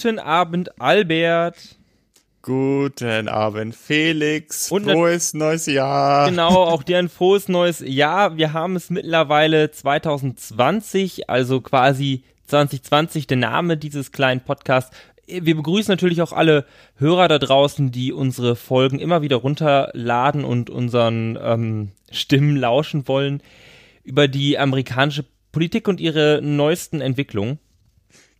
Guten Abend, Albert. Guten Abend, Felix. Und frohes neues Jahr. Genau, auch dir ein frohes neues Jahr. Wir haben es mittlerweile 2020, also quasi 2020 der Name dieses kleinen Podcasts. Wir begrüßen natürlich auch alle Hörer da draußen, die unsere Folgen immer wieder runterladen und unseren ähm, Stimmen lauschen wollen über die amerikanische Politik und ihre neuesten Entwicklungen.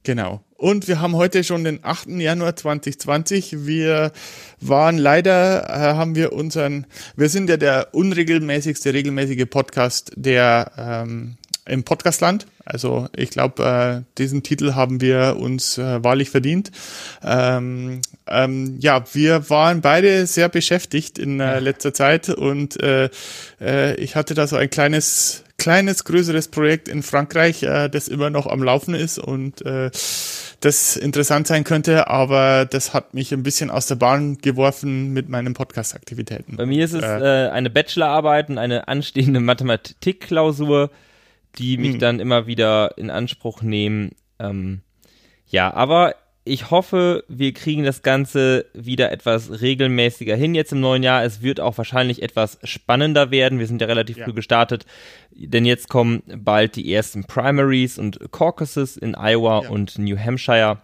Genau. Und wir haben heute schon den 8. Januar 2020. Wir waren leider, äh, haben wir unseren, wir sind ja der unregelmäßigste, regelmäßige Podcast der ähm, im Podcastland. Also ich glaube, äh, diesen Titel haben wir uns äh, wahrlich verdient. Ähm, ähm, ja, wir waren beide sehr beschäftigt in äh, letzter Zeit und äh, äh, ich hatte da so ein kleines kleines, größeres Projekt in Frankreich, äh, das immer noch am Laufen ist und äh, das interessant sein könnte, aber das hat mich ein bisschen aus der Bahn geworfen mit meinen Podcast-Aktivitäten. Bei mir ist es äh, äh eine Bachelorarbeit und eine anstehende Mathematikklausur, die mich hm. dann immer wieder in Anspruch nehmen. Ähm, ja, aber ich hoffe, wir kriegen das Ganze wieder etwas regelmäßiger hin jetzt im neuen Jahr. Es wird auch wahrscheinlich etwas spannender werden. Wir sind ja relativ ja. früh gestartet, denn jetzt kommen bald die ersten Primaries und Caucuses in Iowa ja. und New Hampshire.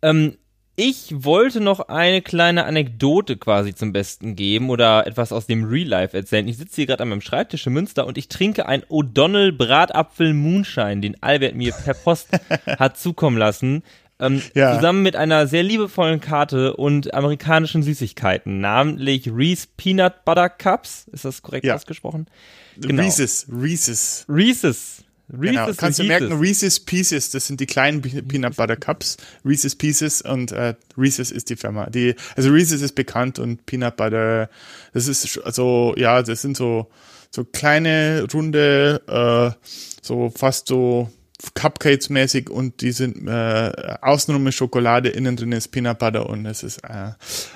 Ähm, ich wollte noch eine kleine Anekdote quasi zum Besten geben oder etwas aus dem Real Life erzählen. Ich sitze hier gerade an meinem Schreibtisch in Münster und ich trinke ein O'Donnell Bratapfel Moonshine, den Albert mir per Post hat zukommen lassen. Ähm, ja. Zusammen mit einer sehr liebevollen Karte und amerikanischen Süßigkeiten, namentlich Reese Peanut Butter Cups. Ist das korrekt ja. ausgesprochen? Genau. Reese's, Reese's. Reese's. Reese's genau. Kannst du merken, Reese's Pieces, das sind die kleinen Peanut Butter Cups. Reese's Pieces und äh, Reese's ist die Firma. Die, also Reese's ist bekannt und Peanut Butter, das ist also, ja, das sind so, so kleine, runde, äh, so fast so Cupcakes-mäßig und die sind äh, außenrum mit Schokolade, innen drin ist Peanut Butter und es ist äh,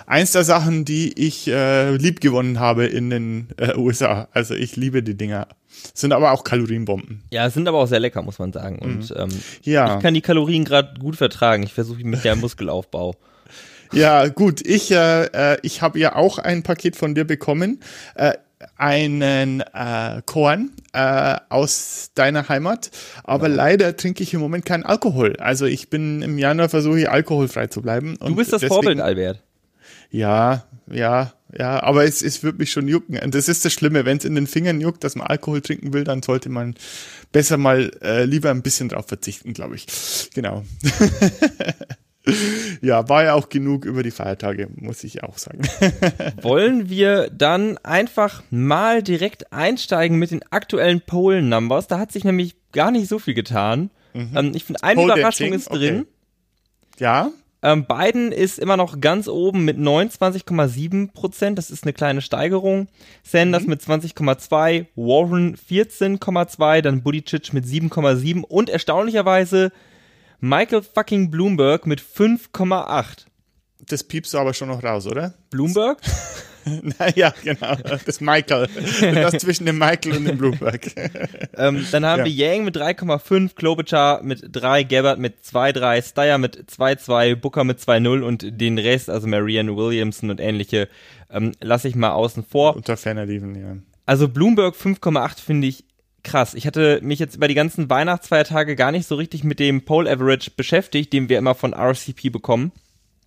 eins der Sachen, die ich äh, lieb gewonnen habe in den äh, USA. Also ich liebe die Dinger. Sind aber auch Kalorienbomben. Ja, sind aber auch sehr lecker, muss man sagen. Und mhm. ähm, ja. ich kann die Kalorien gerade gut vertragen. Ich versuche mit der Muskelaufbau. Ja, gut. Ich, äh, äh ich habe ja auch ein Paket von dir bekommen. Äh, einen äh, Korn äh, aus deiner Heimat, aber ja. leider trinke ich im Moment keinen Alkohol. Also ich bin im Januar versuche ich alkoholfrei zu bleiben. du bist das deswegen, Vorbild, Albert. Ja, ja, ja, aber es, es wird mich schon jucken. Und das ist das Schlimme, wenn es in den Fingern juckt, dass man Alkohol trinken will, dann sollte man besser mal äh, lieber ein bisschen drauf verzichten, glaube ich. Genau. ja, war ja auch genug über die Feiertage, muss ich auch sagen. Wollen wir dann einfach mal direkt einsteigen mit den aktuellen Poll-Numbers? Da hat sich nämlich gar nicht so viel getan. Mhm. Ähm, ich finde, eine Poll Überraschung ist drin. Okay. Ja. Ähm, Biden ist immer noch ganz oben mit 29,7 Prozent. Das ist eine kleine Steigerung. Sanders mhm. mit 20,2, Warren 14,2, dann Buttigieg mit 7,7 und erstaunlicherweise Michael fucking Bloomberg mit 5,8. Das piepst du aber schon noch raus, oder? Bloomberg? naja, genau. Das Michael. Das zwischen dem Michael und dem Bloomberg. ähm, dann haben ja. wir Yang mit 3,5, Klobuchar mit 3, Gabbard mit 2,3, Steyer mit 2,2, Booker mit 2,0 und den Rest, also Marianne Williamson und ähnliche, ähm, lasse ich mal außen vor. Unter ferner Liefen, ja. Also Bloomberg 5,8 finde ich krass. Ich hatte mich jetzt über die ganzen Weihnachtsfeiertage gar nicht so richtig mit dem Pole Average beschäftigt, den wir immer von RCP bekommen.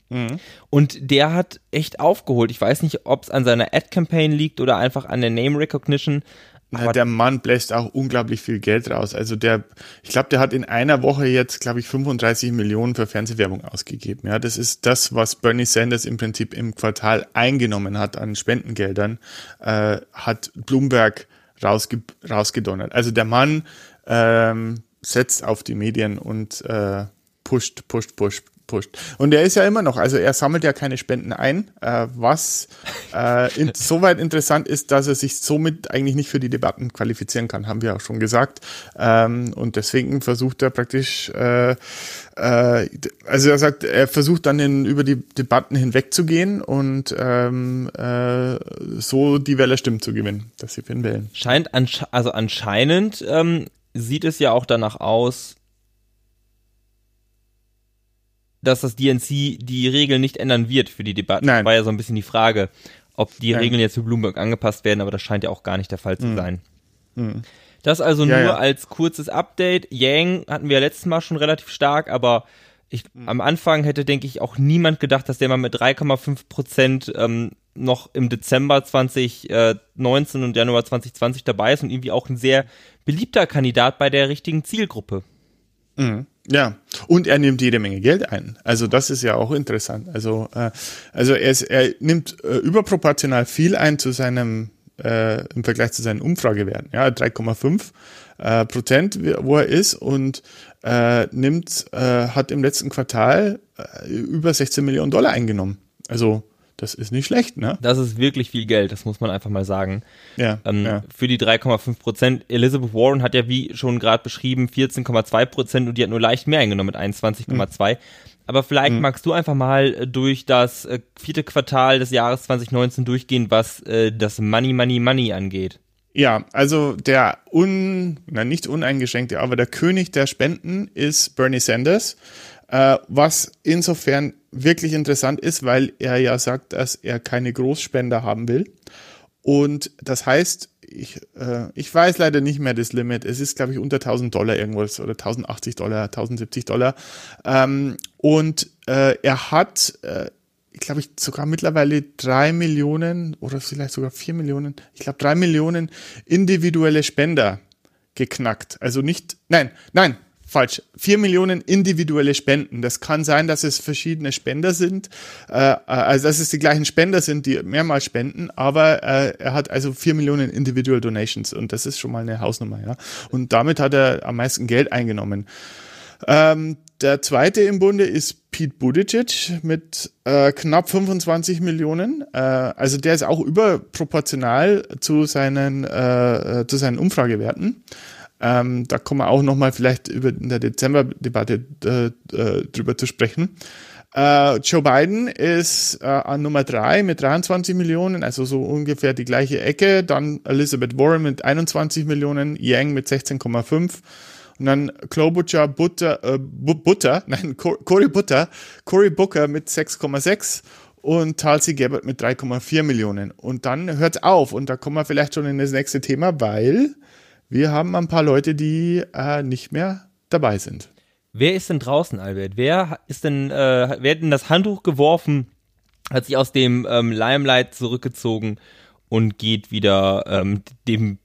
Mhm. Und der hat echt aufgeholt. Ich weiß nicht, ob es an seiner Ad-Campaign liegt oder einfach an der Name Recognition. Aber der Mann bläst auch unglaublich viel Geld raus. Also der, ich glaube, der hat in einer Woche jetzt, glaube ich, 35 Millionen für Fernsehwerbung ausgegeben. Ja, das ist das, was Bernie Sanders im Prinzip im Quartal eingenommen hat an Spendengeldern, äh, hat Bloomberg rausge rausgedonnert. Also der Mann ähm, setzt auf die Medien und äh, pusht, pusht, pusht, pusht. Und er ist ja immer noch, also er sammelt ja keine Spenden ein, äh, was äh, insoweit interessant ist, dass er sich somit eigentlich nicht für die Debatten qualifizieren kann, haben wir auch schon gesagt. Ähm, und deswegen versucht er praktisch, äh, äh, also er sagt, er versucht dann in, über die Debatten hinwegzugehen und ähm, äh, so die Wählerstimmen zu gewinnen, dass sie für ihn wählen. Scheint, ansche also anscheinend ähm, sieht es ja auch danach aus, dass das DNC die Regeln nicht ändern wird für die Debatte. Nein. War ja so ein bisschen die Frage, ob die Nein. Regeln jetzt für Bloomberg angepasst werden, aber das scheint ja auch gar nicht der Fall zu Mhm. sein. Das also Ja, nur ja. als kurzes Update. Yang hatten wir letztes Mal schon relativ stark, aber ich, Mhm. am Anfang hätte, denke ich, auch niemand gedacht, dass der mal mit 3,5 Prozent ähm, noch im Dezember 2019 und Januar 2020 dabei ist und irgendwie auch ein sehr beliebter Kandidat bei der richtigen Zielgruppe. Mhm. Ja, und er nimmt jede Menge Geld ein. Also das ist ja auch interessant. Also, äh, also er, ist, er nimmt äh, überproportional viel ein zu seinem äh, im Vergleich zu seinen Umfragewerten. Ja, 3,5 äh, Prozent, wo er ist und äh, nimmt, äh, hat im letzten Quartal äh, über 16 Millionen Dollar eingenommen. Also das ist nicht schlecht, ne? Das ist wirklich viel Geld, das muss man einfach mal sagen. Ja, Ähm, ja. Für die 3,5 Prozent. Elizabeth Warren hat ja, wie schon gerade beschrieben, 14,2 Prozent und die hat nur leicht mehr eingenommen mit 21,2. Aber vielleicht magst du einfach mal äh, durch das äh, vierte Quartal des Jahres 2019 durchgehen, was äh, das Money, Money, Money angeht. Ja, also der un, na nicht uneingeschränkte, aber der König der Spenden ist Bernie Sanders, äh, was insofern wirklich interessant ist, weil er ja sagt, dass er keine Großspender haben will. Und das heißt, ich, äh, ich weiß leider nicht mehr das Limit. Es ist, glaube ich, unter 1000 Dollar irgendwas oder 1080 Dollar, 1070 Dollar. Ähm, und äh, er hat, äh, glaube ich, sogar mittlerweile drei Millionen oder vielleicht sogar vier Millionen, ich glaube drei Millionen individuelle Spender geknackt. Also nicht, nein, nein, falsch. Vier Millionen individuelle Spenden. Das kann sein, dass es verschiedene Spender sind, äh, also dass es die gleichen Spender sind, die mehrmals spenden, aber äh, er hat also vier Millionen individual Donations und das ist schon mal eine Hausnummer, ja. Und damit hat er am meisten Geld eingenommen. Ähm, der zweite im Bunde ist Pete Buttigieg mit äh, knapp 25 Millionen. Äh, also der ist auch überproportional zu seinen, äh, äh, zu seinen Umfragewerten. Ähm, da kommen wir auch nochmal vielleicht über in der Dezember-Debatte äh, äh, drüber zu sprechen. Äh, Joe Biden ist äh, an Nummer drei mit 23 Millionen, also so ungefähr die gleiche Ecke. Dann Elizabeth Warren mit 21 Millionen, Yang mit 16,5 und dann Klobuchar Butter, äh, Bu- Butter, nein, Cor- Cory Butter, Cory Booker mit 6,6 und Tulsi Gabbard mit 3,4 Millionen. Und dann hört auf und da kommen wir vielleicht schon in das nächste Thema, weil wir haben ein paar Leute, die äh, nicht mehr dabei sind. Wer ist denn draußen, Albert? Wer ist denn, äh, wer hat denn das Handtuch geworfen, hat sich aus dem ähm, Limelight zurückgezogen und geht wieder ähm, dem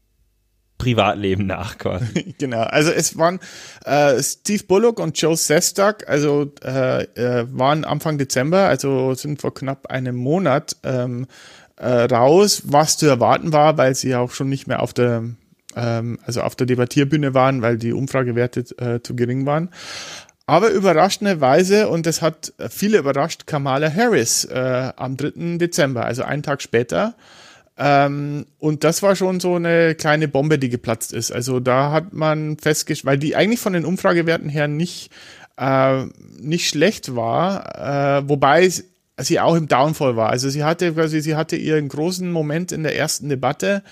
Privatleben nach quasi. Genau, also es waren äh, Steve Bullock und Joe Sestak, also äh, äh, waren Anfang Dezember, also sind vor knapp einem Monat ähm, äh, raus, was zu erwarten war, weil sie auch schon nicht mehr auf der ähm, also auf der Debattierbühne waren, weil die Umfragewerte äh, zu gering waren. Aber überraschenderweise, und das hat viele überrascht, Kamala Harris äh, am 3. Dezember, also einen Tag später, ähm, und das war schon so eine kleine Bombe, die geplatzt ist. Also da hat man festgestellt, weil die eigentlich von den Umfragewerten her nicht, äh, nicht schlecht war, äh, wobei sie auch im Downfall war. Also sie hatte quasi, sie hatte ihren großen Moment in der ersten Debatte,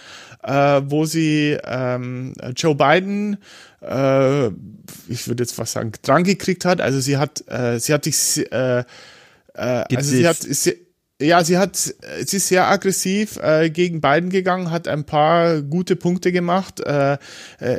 äh, wo sie ähm, Joe Biden, äh, ich würde jetzt fast sagen, dran gekriegt hat. Also sie hat, äh, sie hat sich, äh, äh, also sie hat, sie, ja, sie hat, sie ist sehr aggressiv äh, gegen Biden gegangen, hat ein paar gute Punkte gemacht. Äh, äh,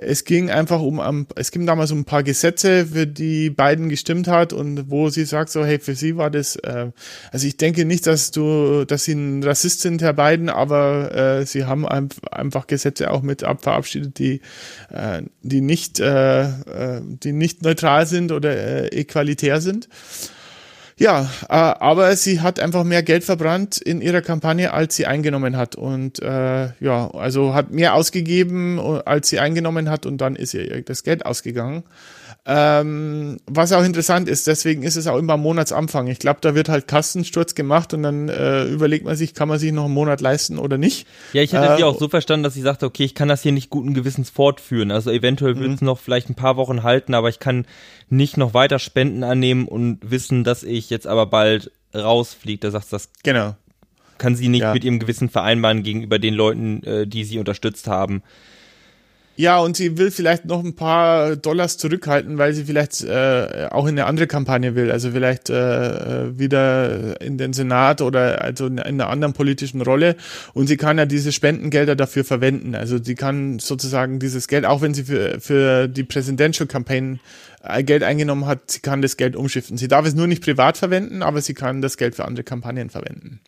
es ging einfach um, um, es ging damals um ein paar Gesetze, für die Biden gestimmt hat und wo sie sagt so, hey, für sie war das, äh, also ich denke nicht, dass du, dass sie ein Rassist sind, Herr Biden, aber äh, sie haben ein, einfach Gesetze auch mit ab verabschiedet, die, äh, die nicht, äh, äh, die nicht neutral sind oder äh, equalitär sind. Ja, äh, aber sie hat einfach mehr Geld verbrannt in ihrer Kampagne, als sie eingenommen hat. Und äh, ja, also hat mehr ausgegeben, äh, als sie eingenommen hat und dann ist ihr das Geld ausgegangen. Ähm, was auch interessant ist, deswegen ist es auch immer am Monatsanfang. Ich glaube, da wird halt Kastensturz gemacht und dann äh, überlegt man sich, kann man sich noch einen Monat leisten oder nicht. Ja, ich hatte Äh, sie auch so verstanden, dass sie sagte, okay, ich kann das hier nicht guten Gewissens fortführen. Also eventuell wird es noch vielleicht ein paar Wochen halten, aber ich kann nicht noch weiter Spenden annehmen und wissen, dass ich jetzt aber bald rausfliege. Da sagt sie, das Genau. kann sie nicht Ja. mit ihrem Gewissen vereinbaren gegenüber den Leuten, äh, die sie unterstützt haben. Ja, und sie will vielleicht noch ein paar Dollars zurückhalten, weil sie vielleicht äh, auch in eine andere Kampagne will. Also vielleicht äh, wieder in den Senat oder also in einer anderen politischen Rolle. Und sie kann ja diese Spendengelder dafür verwenden. Also sie kann sozusagen dieses Geld, auch wenn sie für, für die Presidential Campaign äh, Geld eingenommen hat, sie kann das Geld umschiften. Sie darf es nur nicht privat verwenden, aber sie kann das Geld für andere Kampagnen verwenden.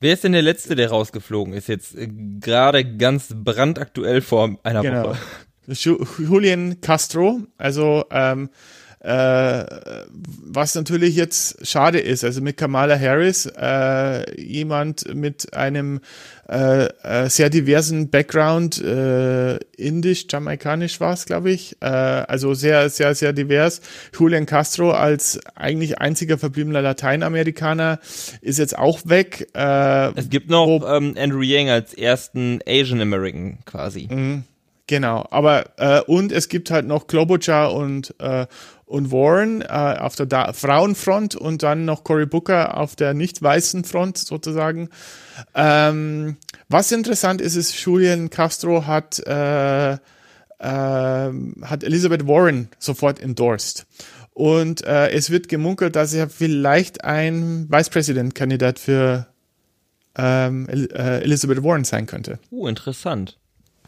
Wer ist denn der Letzte, der rausgeflogen ist? Jetzt äh, gerade ganz brandaktuell vor einer genau. Woche. Julian Castro, also ähm, äh, was natürlich jetzt schade ist, also mit Kamala Harris, äh, jemand mit einem äh, äh, sehr diversen Background, äh, indisch, jamaikanisch war es, glaube ich, äh, also sehr, sehr, sehr divers. Julian Castro als eigentlich einziger verbliebener Lateinamerikaner ist jetzt auch weg. Es gibt noch wo, ähm, Andrew Yang als ersten Asian American quasi. Mh, genau, aber äh, und es gibt halt noch Klobuchar und und Warren äh, auf der da Frauenfront und dann noch Cory Booker auf der nicht weißen Front sozusagen. Ähm, was interessant ist, ist, Julian Castro hat, äh, äh, hat Elizabeth Warren sofort endorsed. Und äh, es wird gemunkelt, dass er vielleicht ein Vice President Kandidat für ähm, äh, Elizabeth Warren sein könnte. Uh, interessant.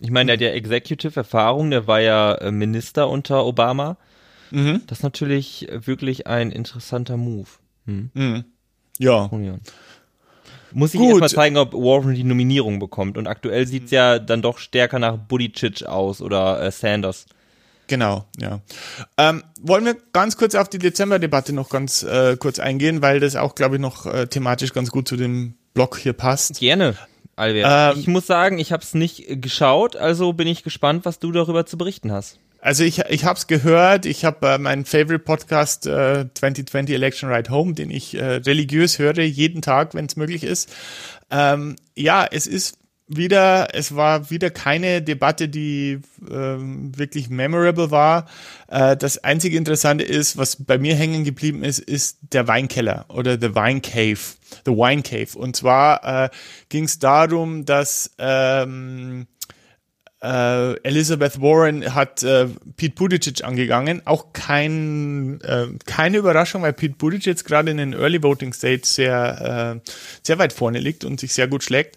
Ich meine, der hat ja Executive-Erfahrung, der war ja äh, Minister unter Obama. Mhm. Das ist natürlich wirklich ein interessanter Move. Hm. Mhm. Ja. Muss ich erstmal zeigen, ob Warren die Nominierung bekommt. Und aktuell sieht es ja dann doch stärker nach Buttigieg aus oder äh, Sanders. Genau, ja. Ähm, wollen wir ganz kurz auf die Dezember-Debatte noch ganz äh, kurz eingehen, weil das auch, glaube ich, noch äh, thematisch ganz gut zu dem Blog hier passt. Gerne. Albert. Ähm, ich muss sagen, ich habe es nicht geschaut, also bin ich gespannt, was du darüber zu berichten hast. Also ich, ich habe es gehört, ich habe äh, meinen Favorite Podcast äh, 2020 Election Ride Home, den ich äh, religiös höre, jeden Tag, wenn es möglich ist. Ähm, ja, es ist wieder, es war wieder keine Debatte, die ähm, wirklich memorable war. Äh, das einzige Interessante ist, was bei mir hängen geblieben ist, ist der Weinkeller oder The Wine Cave, The Wine Cave. Und zwar äh, ging es darum, dass ähm, äh, Elizabeth Warren hat äh, Pete Buttigieg angegangen. Auch kein, äh, keine Überraschung, weil Pete Buttigieg gerade in den Early Voting States sehr, äh, sehr weit vorne liegt und sich sehr gut schlägt.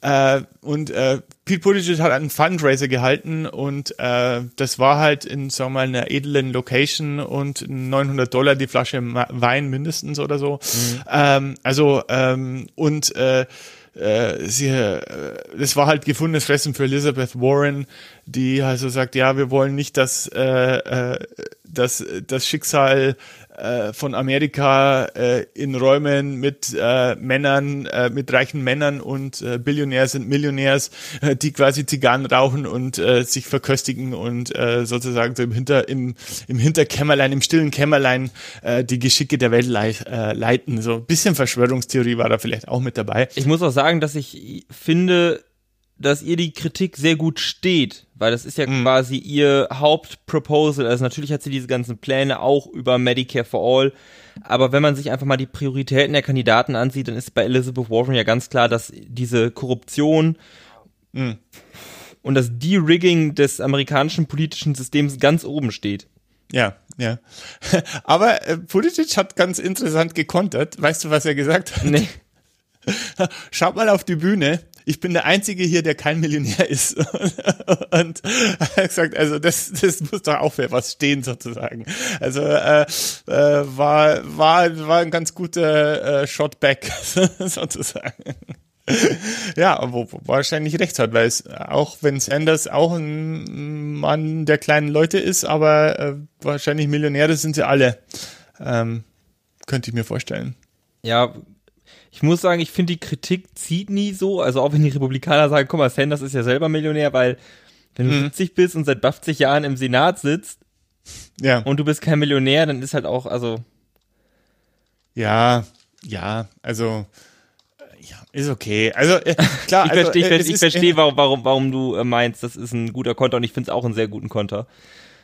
Äh, und äh, Pete Buttigieg hat einen Fundraiser gehalten und äh, das war halt in, sagen wir mal, einer edlen Location und 900 Dollar die Flasche Wein mindestens oder so. Mhm. Ähm, also und und äh, äh, sie, äh, das war halt gefundenes Fressen für Elizabeth Warren, die also sagt, ja, wir wollen nicht, dass, äh, äh, dass das Schicksal äh, von Amerika äh, in Räumen mit äh, Männern, äh, mit reichen Männern und äh, Billionärs und Millionärs, die quasi Zigarren rauchen und sich verköstigen und sozusagen so im Hinter im, im Hinterkämmerlein, im stillen Kämmerlein die Geschicke der Welt leit, leiten. So ein bisschen Verschwörungstheorie war da vielleicht auch mit dabei. Ich muss auch sagen, dass ich finde, dass ihr die Kritik sehr gut steht, weil das ist ja mhm. quasi ihr Hauptproposal. Also natürlich hat sie diese ganzen Pläne auch über Medicare for All, aber wenn man sich einfach mal die Prioritäten der Kandidaten ansieht, dann ist bei Elizabeth Warren ja ganz klar, dass diese Korruption mhm. und das De-Rigging des amerikanischen politischen Systems ganz oben steht. Ja, ja. Aber äh, Pulisic hat ganz interessant gekontert. Weißt du, was er gesagt hat? Nee. Schaut mal auf die Bühne ich bin der Einzige hier, der kein Millionär ist. und er hat gesagt, also das, das muss doch auch für was stehen sozusagen. Also äh, äh, war, war, war ein ganz guter äh, Shotback sozusagen. ja, wo, wo wahrscheinlich recht hat, weil es auch wenn Sanders auch ein Mann der kleinen Leute ist, aber äh, wahrscheinlich Millionäre sind sie alle. Ähm, könnte ich mir vorstellen. Ja, ich muss sagen, ich finde die Kritik zieht nie so. Also auch wenn die Republikaner sagen, guck mal, Sanders ist ja selber Millionär, weil wenn du mhm. 70 bist und seit 50 Jahren im Senat sitzt ja. und du bist kein Millionär, dann ist halt auch, also. Ja, ja, also ja, ist okay. Also äh, klar, ich also, verstehe, äh, ich verstehe, warum, warum, warum du äh, meinst, das ist ein guter Konter und ich finde es auch einen sehr guten Konter.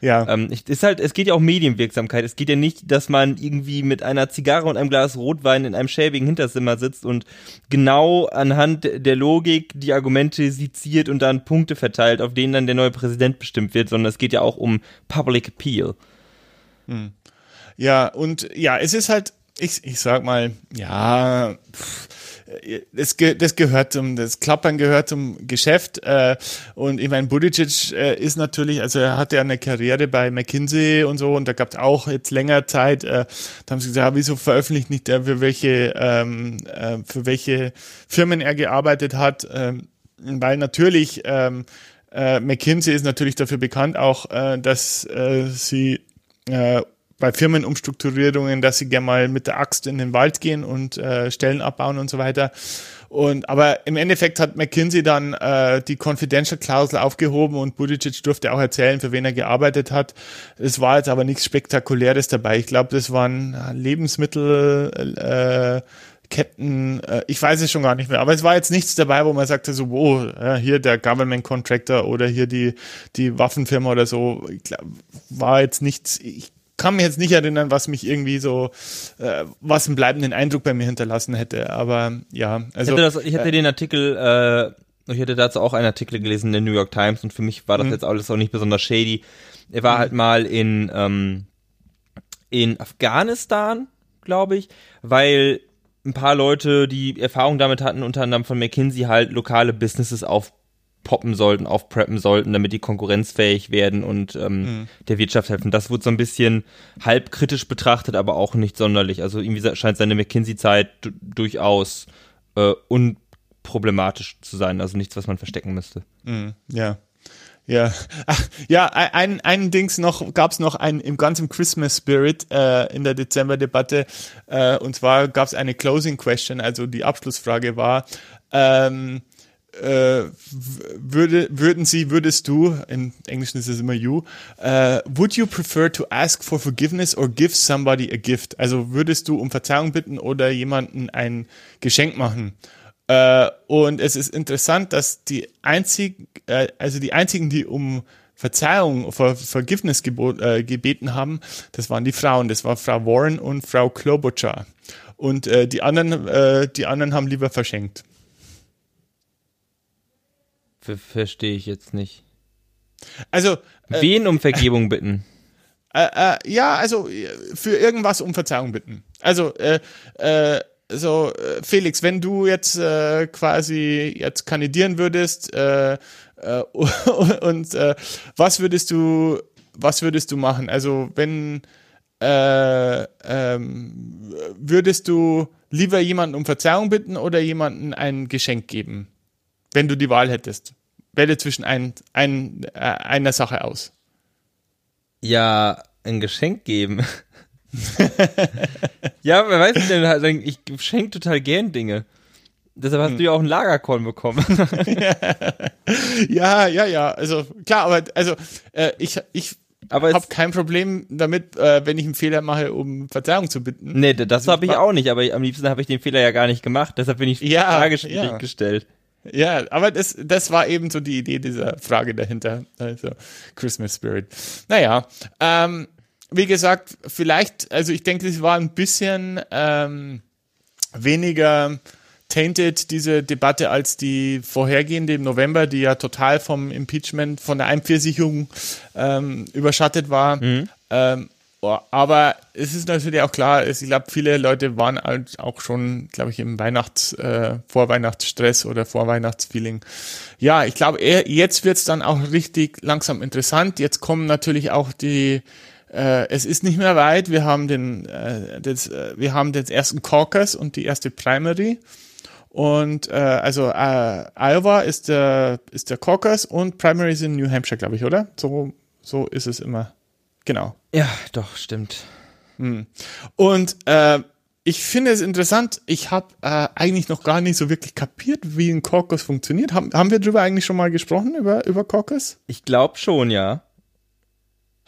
Ja. Ähm, ist halt, es geht ja auch Medienwirksamkeit. Es geht ja nicht, dass man irgendwie mit einer Zigarre und einem Glas Rotwein in einem schäbigen Hinterzimmer sitzt und genau anhand der Logik die Argumente seziert und dann Punkte verteilt, auf denen dann der neue Präsident bestimmt wird, sondern es geht ja auch um Public Appeal. Hm. Ja, und ja, es ist halt, ich, ich sag mal, ja, pff, das, das gehört zum, das Klappern gehört zum Geschäft. Äh, und ich meine, Budicic äh, ist natürlich, also er hatte ja eine Karriere bei McKinsey und so und da gab es auch jetzt länger Zeit, äh, da haben sie gesagt, ja, wieso veröffentlicht nicht er, für welche, ähm, äh, für welche Firmen er gearbeitet hat, ähm, weil natürlich ähm, äh, McKinsey ist natürlich dafür bekannt auch, äh, dass äh, sie äh, bei Firmenumstrukturierungen, dass sie gerne mal mit der Axt in den Wald gehen und äh, Stellen abbauen und so weiter. Und aber im Endeffekt hat McKinsey dann äh, die Confidential-Klausel aufgehoben und Budicic durfte auch erzählen, für wen er gearbeitet hat. Es war jetzt aber nichts Spektakuläres dabei. Ich glaube, das waren Lebensmittel. Äh, Ketten, äh, ich weiß es schon gar nicht mehr, aber es war jetzt nichts dabei, wo man sagte so, wow, ja, hier der Government Contractor oder hier die, die Waffenfirma oder so, glaub, war jetzt nichts, ich kann mich jetzt nicht erinnern, was mich irgendwie so, äh, was einen bleibenden Eindruck bei mir hinterlassen hätte. Aber ja, also. Ich hätte, das, ich hätte äh, den Artikel, äh, ich hätte dazu auch einen Artikel gelesen in der New York Times und für mich war das mhm. jetzt alles auch nicht besonders shady. Er war mhm. halt mal in, ähm, in Afghanistan, glaube ich, weil ein paar Leute, die Erfahrung damit hatten, unter anderem von McKinsey, halt lokale Businesses auf poppen sollten, aufpreppen sollten, damit die konkurrenzfähig werden und ähm, mhm. der Wirtschaft helfen. Das wurde so ein bisschen halb kritisch betrachtet, aber auch nicht sonderlich. Also irgendwie scheint seine McKinsey-Zeit durchaus äh, unproblematisch zu sein. Also nichts, was man verstecken müsste. Mhm. Ja. Ja, Ach, ja, ein, ein Dings noch, gab's noch ein im ganzen Christmas Spirit äh, in der Dezember-Debatte. Äh, und zwar gab's eine Closing Question, also die Abschlussfrage war, ähm, äh, würde, würden Sie, würdest du, in Englisch ist es immer you, uh, would you prefer to ask for forgiveness or give somebody a gift? Also würdest du um Verzeihung bitten oder jemanden ein Geschenk machen? Uh, und es ist interessant, dass die einzigen, uh, also die einzigen, die um Verzeihung, Ver Vergiftnis gebeten haben, das waren die Frauen. Das war Frau Warren und Frau Klobuchar. Und die anderen, die anderen haben lieber verschenkt. Verstehe ich jetzt nicht. Also. Äh, Wen um Vergebung bitten? Äh, äh, ja, also für irgendwas um Verzeihung bitten. Also, äh, äh, so, äh, Felix, wenn du jetzt äh, quasi jetzt kandidieren würdest äh, äh, und äh, was würdest du, was würdest du machen? Also, wenn äh, ähm, würdest du lieber jemanden um Verzeihung bitten oder jemanden ein Geschenk geben? Wenn du die Wahl hättest? Wähle zwischen ein, ein, äh, einer Sache aus. Ja, ein Geschenk geben. ja, wer weiß denn, halt, ich schenke total gern Dinge. Deshalb hast hm. du ja auch einen Lagerkorn bekommen. ja, ja, ja. Also klar, aber also äh, ich, ich habe kein Problem damit, äh, wenn ich einen Fehler mache, um Verzeihung zu bitten. Nee, das also, habe ich auch nicht, aber am liebsten habe ich den Fehler ja gar nicht gemacht. Deshalb bin ich ja, Frage ja. gestellt. Ja, aber das, das war eben so die Idee dieser Frage dahinter. Also Christmas Spirit. Naja, ähm, wie gesagt, vielleicht, also ich denke, es war ein bisschen ähm, weniger tainted, diese Debatte, als die vorhergehende im November, die ja total vom Impeachment, von der Einpfirsichung ähm, überschattet war. Mhm. Ähm, aber es ist natürlich auch klar, ich glaube, viele Leute waren halt auch schon, glaube ich, im Weihnachts, äh, Vorweihnachtsstress oder Vorweihnachtsfeeling. Ja, ich glaube, jetzt wird's dann auch richtig langsam interessant. Jetzt kommen natürlich auch die, äh, es ist nicht mehr weit. Wir haben den, äh, das, äh, wir haben den ersten Caucus und die erste Primary. Und äh, also äh, Iowa ist der ist der Caucus und Primary in New Hampshire, glaube ich, oder? So so ist es immer. Genau. Ja, doch, stimmt. Hm. Und äh, ich finde es interessant, ich habe äh, eigentlich noch gar nicht so wirklich kapiert, wie ein Caucus funktioniert. Haben, haben wir darüber eigentlich schon mal gesprochen, über, über Caucus? Ich glaube schon, ja.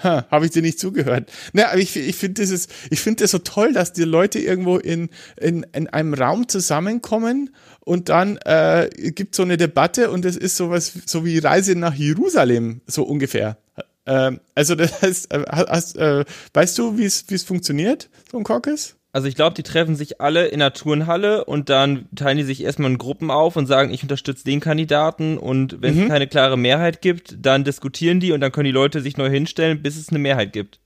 Ha, habe ich dir nicht zugehört. Na, aber ich, ich finde das, ich finde das so toll, dass die Leute irgendwo in, in, in einem Raum zusammenkommen und dann äh, gibt so eine Debatte und es ist sowas so wie Reise nach Jerusalem, so ungefähr. Ähm, also das heißt, äh, hast, äh, weißt du, wie es funktioniert, so ein Caucus? Also ich glaube, die treffen sich alle in der Turnhalle und dann teilen die sich erstmal in Gruppen auf und sagen, ich unterstütze den Kandidaten und wenn mhm. es keine klare Mehrheit gibt, dann diskutieren die und dann können die Leute sich neu hinstellen, bis es eine Mehrheit gibt.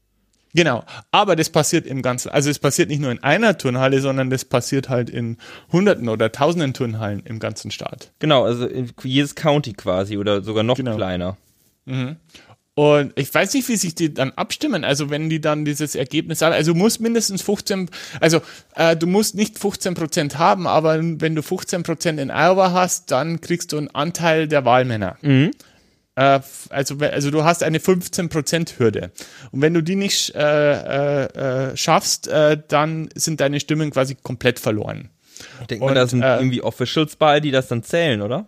Genau, aber das passiert im Ganzen, also es passiert nicht nur in einer Turnhalle, sondern das passiert halt in Hunderten oder Tausenden Turnhallen im ganzen Staat. Genau, also in jedes County quasi oder sogar noch genau. kleiner. Mhm. Und ich weiß nicht, wie sich die dann abstimmen. Also wenn die dann dieses Ergebnis haben, also du musst mindestens 15, also äh, du musst nicht 15 Prozent haben, aber wenn du 15 Prozent in Iowa hast, dann kriegst du einen Anteil der Wahlmänner. Mhm. Äh, also, also du hast eine 15 Prozent Hürde. Und wenn du die nicht äh, äh, äh schaffst, äh, dann sind deine Stimmen quasi komplett verloren. Ich denke mal, da sind irgendwie Officials bei, die das dann zählen, oder?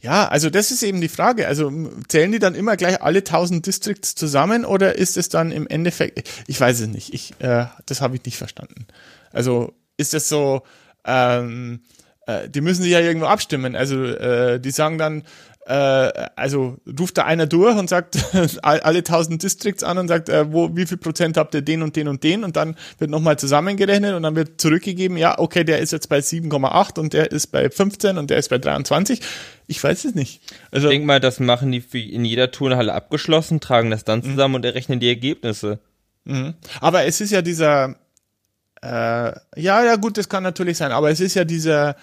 Ja, also das ist eben die Frage. Also zählen die dann immer gleich alle 1000 Districts zusammen oder ist es dann im Endeffekt, ich weiß es nicht, ich, äh, das habe ich nicht verstanden. Also ist es so, ähm, äh, die müssen sich ja irgendwo abstimmen. Also äh, die sagen dann, äh, also ruft da einer durch und sagt alle 1000 Districts an und sagt, äh, wo, wie viel Prozent habt ihr den und den und den und dann wird nochmal zusammengerechnet und dann wird zurückgegeben, ja, okay, der ist jetzt bei 7,8 und der ist bei 15 und der ist bei 23. Ich weiß es nicht. Also, ich denke mal, das machen die in jeder Turnhalle abgeschlossen, tragen das dann mhm. zusammen und errechnen die Ergebnisse. Mhm. Aber es ist ja dieser, äh, ja, ja gut, das kann natürlich sein, aber es ist ja dieser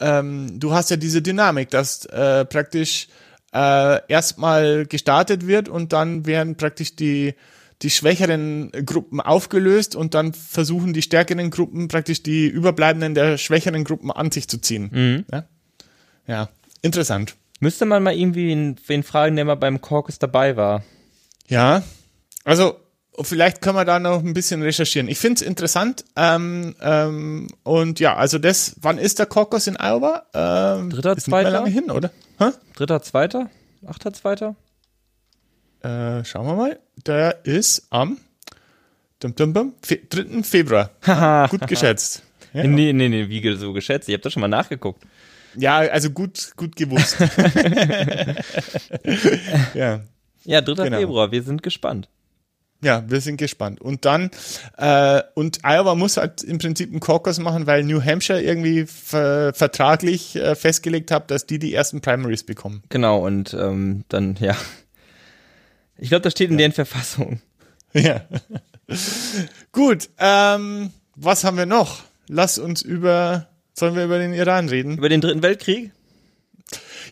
ähm, du hast ja diese Dynamik, dass äh, praktisch äh, erstmal gestartet wird und dann werden praktisch die die schwächeren Gruppen aufgelöst und dann versuchen die stärkeren Gruppen praktisch die Überbleibenden der schwächeren Gruppen an sich zu ziehen. Mhm. Ja? ja, interessant. Müsste man mal irgendwie wen fragen, der mal beim Caucus dabei war. Ja, also vielleicht können wir da noch ein bisschen recherchieren. Ich finde es interessant. Ähm, ähm, und ja, also das, wann ist der Caucus in Iowa? Ähm, Dritter, ist zweiter. lange hin, oder? Hä? Dritter, zweiter? Achter, zweiter? Äh, schauen wir mal. Der ist am dum, dum, dum, Fe 3. Februar. gut geschätzt. Ja. Nee, nee, nee, wie so geschätzt. Ich habe das schon mal nachgeguckt. Ja, also gut, gut gewusst. ja. Ja, 3. Genau. Februar. Wir sind gespannt. Ja, wir sind gespannt. Und dann, äh, und Iowa muss halt im Prinzip einen Caucus machen, weil New Hampshire irgendwie ver vertraglich äh, festgelegt hat, dass die die ersten Primaries bekommen. Genau, und ähm, dann, ja. Ich glaube, das steht in ja. deren Verfassung. Ja. Gut, ähm, was haben wir noch? Lass uns über, sollen wir über den Iran reden? Über den Dritten Weltkrieg?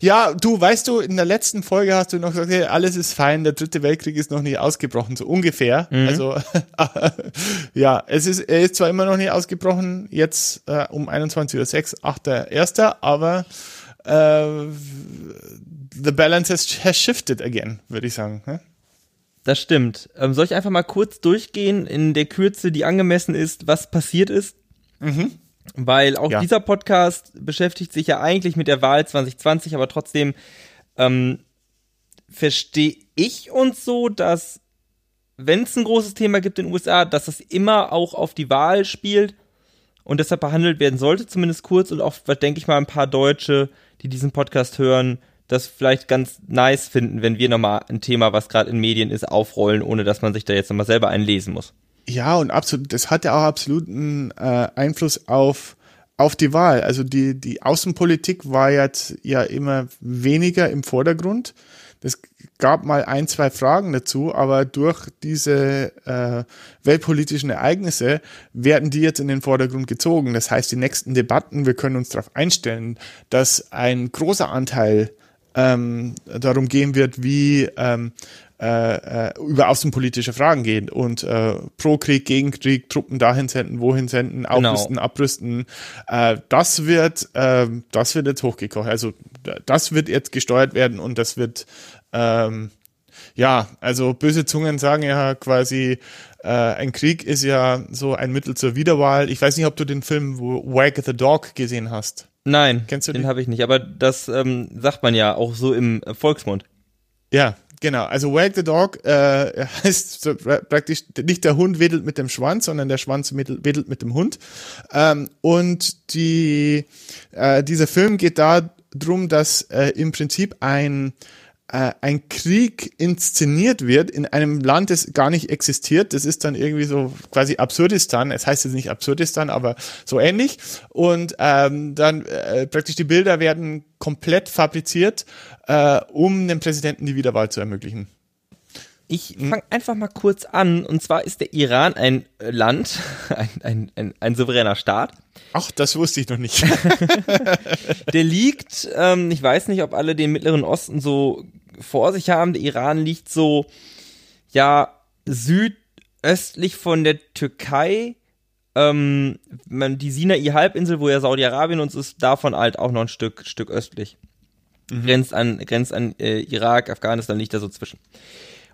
Ja, du, weißt du, in der letzten Folge hast du noch gesagt, hey, alles ist fein, der dritte Weltkrieg ist noch nicht ausgebrochen, so ungefähr. Mhm. Also, ja, es ist, er ist zwar immer noch nicht ausgebrochen, jetzt äh, um 21.06 Uhr, 8.1., aber äh, the balance has, has shifted again, würde ich sagen. Hm? Das stimmt. Ähm, soll ich einfach mal kurz durchgehen in der Kürze, die angemessen ist, was passiert ist? Mhm. Weil auch ja. dieser Podcast beschäftigt sich ja eigentlich mit der Wahl 2020, aber trotzdem ähm, verstehe ich uns so, dass wenn es ein großes Thema gibt in den USA, dass das immer auch auf die Wahl spielt und deshalb behandelt werden sollte, zumindest kurz und auch, denke ich mal, ein paar Deutsche, die diesen Podcast hören, das vielleicht ganz nice finden, wenn wir nochmal ein Thema, was gerade in Medien ist, aufrollen, ohne dass man sich da jetzt nochmal selber einlesen muss. Ja, und absolut, das hat ja auch absoluten äh, Einfluss auf auf die Wahl. Also die die Außenpolitik war jetzt ja immer weniger im Vordergrund. Es gab mal ein, zwei Fragen dazu, aber durch diese äh, weltpolitischen Ereignisse werden die jetzt in den Vordergrund gezogen. Das heißt, die nächsten Debatten, wir können uns darauf einstellen, dass ein großer Anteil ähm, darum gehen wird, wie ähm, äh, äh, über außenpolitische Fragen gehen und äh, pro Krieg, gegen Krieg, Truppen dahin senden, wohin senden, genau. aufrüsten, genau. abrüsten. Äh, das wird, äh, das wird jetzt hochgekocht. Also das wird jetzt gesteuert werden und das wird ähm, ja, also böse Zungen sagen ja quasi, äh, ein Krieg ist ja so ein Mittel zur Wiederwahl. Ich weiß nicht, ob du den Film Wag the Dog gesehen hast. Nein, kennst du den? Den habe ich nicht, aber das ähm, sagt man ja auch so im Volksmund. Ja, Genau, also Wag the Dog äh, heißt so praktisch nicht der Hund wedelt mit dem Schwanz, sondern der Schwanz wedelt mit dem Hund. Ähm, und die, äh, dieser Film geht da drum, dass äh, im Prinzip ein äh, ein Krieg inszeniert wird in einem Land, das gar nicht existiert. Das ist dann irgendwie so quasi Absurdistan. Es heißt jetzt nicht Absurdistan, aber so ähnlich. Und ähm, dann äh, praktisch die Bilder werden komplett fabriziert, äh, um dem Präsidenten die Wiederwahl zu ermöglichen. Ich fange einfach mal kurz an. Und zwar ist der Iran ein Land, ein, ein, ein, ein souveräner Staat. Ach, das wusste ich noch nicht. der liegt, ähm, ich weiß nicht, ob alle den Mittleren Osten so vor sich haben. Der Iran liegt so, ja, südöstlich von der Türkei. Ähm, die Sinai-Halbinsel, wo ja Saudi-Arabien uns ist, davon halt auch noch ein Stück, Stück östlich. Mhm. Grenzt an, grenzt an äh, Irak, Afghanistan liegt da so zwischen.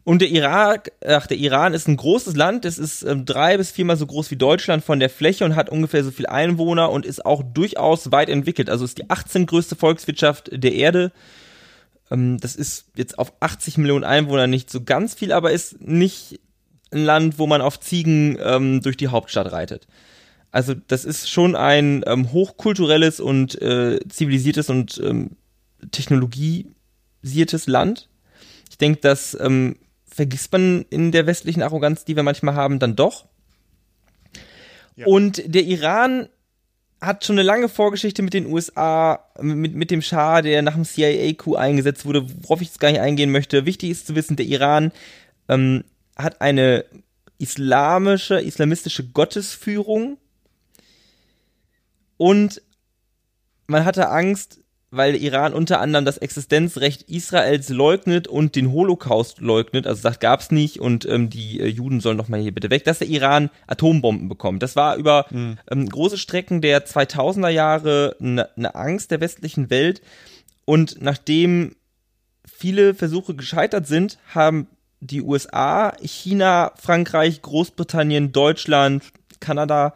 Und der Irak, ach, der Iran ist ein großes Land, es ist ähm, drei bis viermal so groß wie Deutschland von der Fläche und hat ungefähr so viel Einwohner und ist auch durchaus weit entwickelt. Also ist die 18 größte Volkswirtschaft der Erde. Ähm, das ist jetzt auf 80 Millionen Einwohner nicht so ganz viel, aber ist nicht ein Land, wo man auf Ziegen ähm, durch die Hauptstadt reitet. Also das ist schon ein ähm, hochkulturelles und äh, zivilisiertes und ähm, technologisiertes Land. Ich denke, dass ähm, vergisst man in der westlichen Arroganz, die wir manchmal haben, dann doch. Ja. Und der Iran hat schon eine lange Vorgeschichte mit den USA, mit, mit dem Schah, der nach dem CIA-Coup eingesetzt wurde, worauf ich jetzt gar nicht eingehen möchte. Wichtig ist zu wissen, der Iran ähm, hat eine islamische, islamistische Gottesführung und man hatte Angst, weil Iran unter anderem das Existenzrecht Israels leugnet und den Holocaust leugnet, also sagt, gab's nicht und ähm, die äh, Juden sollen doch mal hier bitte weg, dass der Iran Atombomben bekommt. Das war über mhm. ähm, große Strecken der 2000er Jahre eine ne Angst der westlichen Welt und nachdem viele Versuche gescheitert sind, haben die USA, China, Frankreich, Großbritannien, Deutschland, Kanada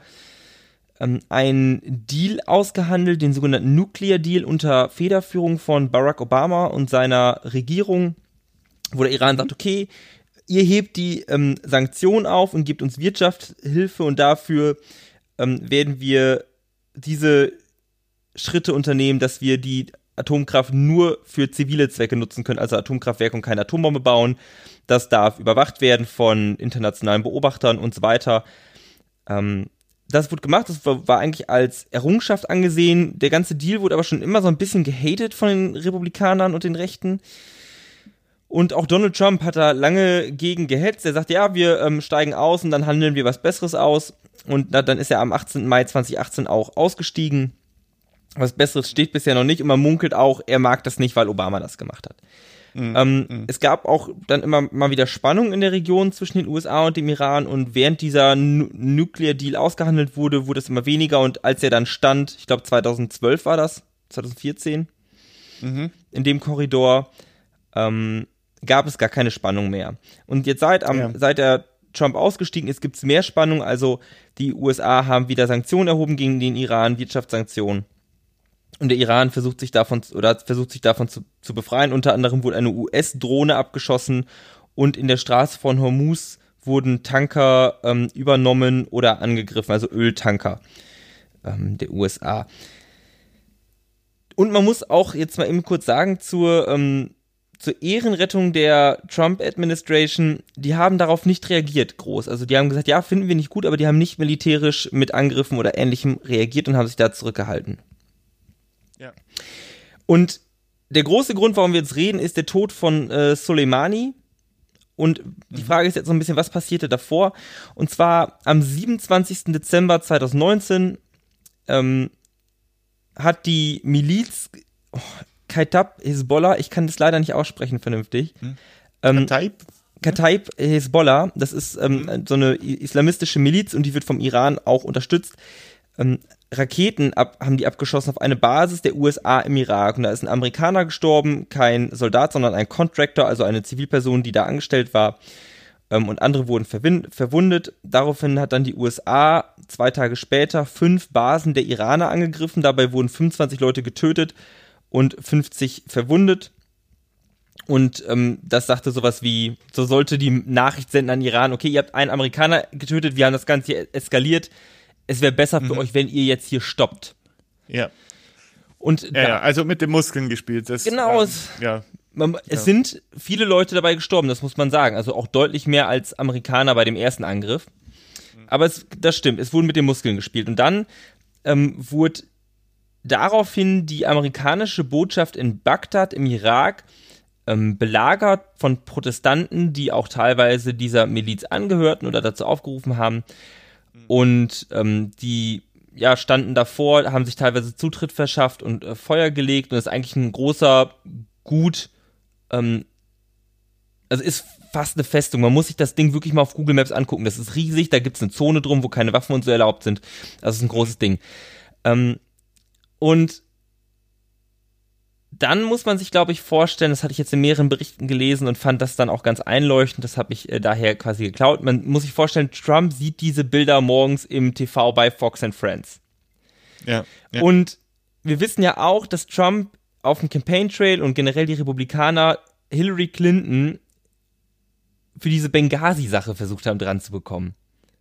ähm, einen Deal ausgehandelt, den sogenannten Nuclear Deal unter Federführung von Barack Obama und seiner Regierung, wo der Iran sagt, okay, ihr hebt die ähm, Sanktionen auf und gebt uns Wirtschaftshilfe und dafür ähm, werden wir diese Schritte unternehmen, dass wir die Atomkraft nur für zivile Zwecke nutzen können, also Atomkraftwerke und keine Atombombe bauen. Das darf überwacht werden von internationalen Beobachtern und so weiter. Ähm, das wurde gemacht, das war, war, eigentlich als Errungenschaft angesehen. Der ganze Deal wurde aber schon immer so ein bisschen gehatet von den Republikanern und den Rechten. Und auch Donald Trump hat da lange gegen gehetzt. Er sagt, ja, wir ähm, steigen aus und dann handeln wir was Besseres aus. Und na, dann ist er am 18. Mai 2018 auch ausgestiegen. Was Besseres steht bisher noch nicht und man munkelt auch, er mag das nicht, weil Obama das gemacht hat. Mhm. Ähm, mhm. Es gab auch dann immer mal wieder Spannungen in der Region zwischen den USA und dem Iran und während dieser nu Nuclear Deal ausgehandelt wurde, wurde es immer weniger und als er dann stand, ich glaube 2012 war das, 2014, mhm. in dem Korridor, ähm, gab es gar keine Spannung mehr. Und jetzt seit, am, ja. seit der Trump ausgestiegen ist, gibt es mehr Spannung. Also die USA haben wieder Sanktionen erhoben gegen den Iran, Wirtschaftssanktionen. Und der Iran versucht sich davon oder versucht sich davon zu, zu befreien. Unter anderem wurde eine US-Drohne abgeschossen und in der Straße von Hormuz wurden Tanker ähm, übernommen oder angegriffen, also Öltanker ähm, der USA. Und man muss auch jetzt mal eben kurz sagen zur, ähm, zur Ehrenrettung der Trump-Administration, die haben darauf nicht reagiert groß. Also die haben gesagt, ja, finden wir nicht gut, aber die haben nicht militärisch mit Angriffen oder ähnlichem reagiert und haben sich da zurückgehalten. Ja. Und der große Grund, warum wir jetzt reden, ist der Tod von äh, Soleimani. Und die mhm. Frage ist jetzt so ein bisschen, was passierte davor? Und zwar am 27. Dezember 2019 ähm, hat die Miliz oh, Kataib Hezbollah, ich kann das leider nicht aussprechen vernünftig. Hm. Ähm, Kataib? Kataib Hezbollah, das ist ähm, hm. so eine islamistische Miliz und die wird vom Iran auch unterstützt. Ähm, Raketen ab, haben die abgeschossen auf eine Basis der USA im Irak. Und da ist ein Amerikaner gestorben, kein Soldat, sondern ein Contractor, also eine Zivilperson, die da angestellt war. Ähm, und andere wurden verwundet. Daraufhin hat dann die USA zwei Tage später fünf Basen der Iraner angegriffen. Dabei wurden 25 Leute getötet und 50 verwundet. Und ähm, das sagte sowas wie, so sollte die Nachricht senden an Iran, okay, ihr habt einen Amerikaner getötet, wir haben das Ganze eskaliert, es wäre besser für mhm. euch, wenn ihr jetzt hier stoppt. Ja. Und ja, ja, also mit den Muskeln gespielt. Das, genau, ähm, es, ja. Man, es ja. sind viele Leute dabei gestorben, das muss man sagen. Also auch deutlich mehr als Amerikaner bei dem ersten Angriff. Aber es, das stimmt, es wurden mit den Muskeln gespielt. Und dann ähm, wurde daraufhin die amerikanische Botschaft in Bagdad im Irak ähm, belagert von Protestanten, die auch teilweise dieser Miliz angehörten oder dazu aufgerufen haben. Und ähm, die ja, standen davor, haben sich teilweise Zutritt verschafft und äh, Feuer gelegt und ist eigentlich ein großer Gut, ähm, also ist fast eine Festung. Man muss sich das Ding wirklich mal auf Google Maps angucken. Das ist riesig, da gibt es eine Zone drum, wo keine Waffen und so erlaubt sind. Das ist ein großes Ding. Ähm, und dann muss man sich, glaube ich, vorstellen, das hatte ich jetzt in mehreren Berichten gelesen und fand das dann auch ganz einleuchtend, das habe ich äh, daher quasi geklaut. Man muss sich vorstellen, Trump sieht diese Bilder morgens im TV bei Fox and Friends. Ja, ja. Und wir wissen ja auch, dass Trump auf dem Campaign Trail und generell die Republikaner Hillary Clinton für diese Benghazi-Sache versucht haben, dran zu bekommen.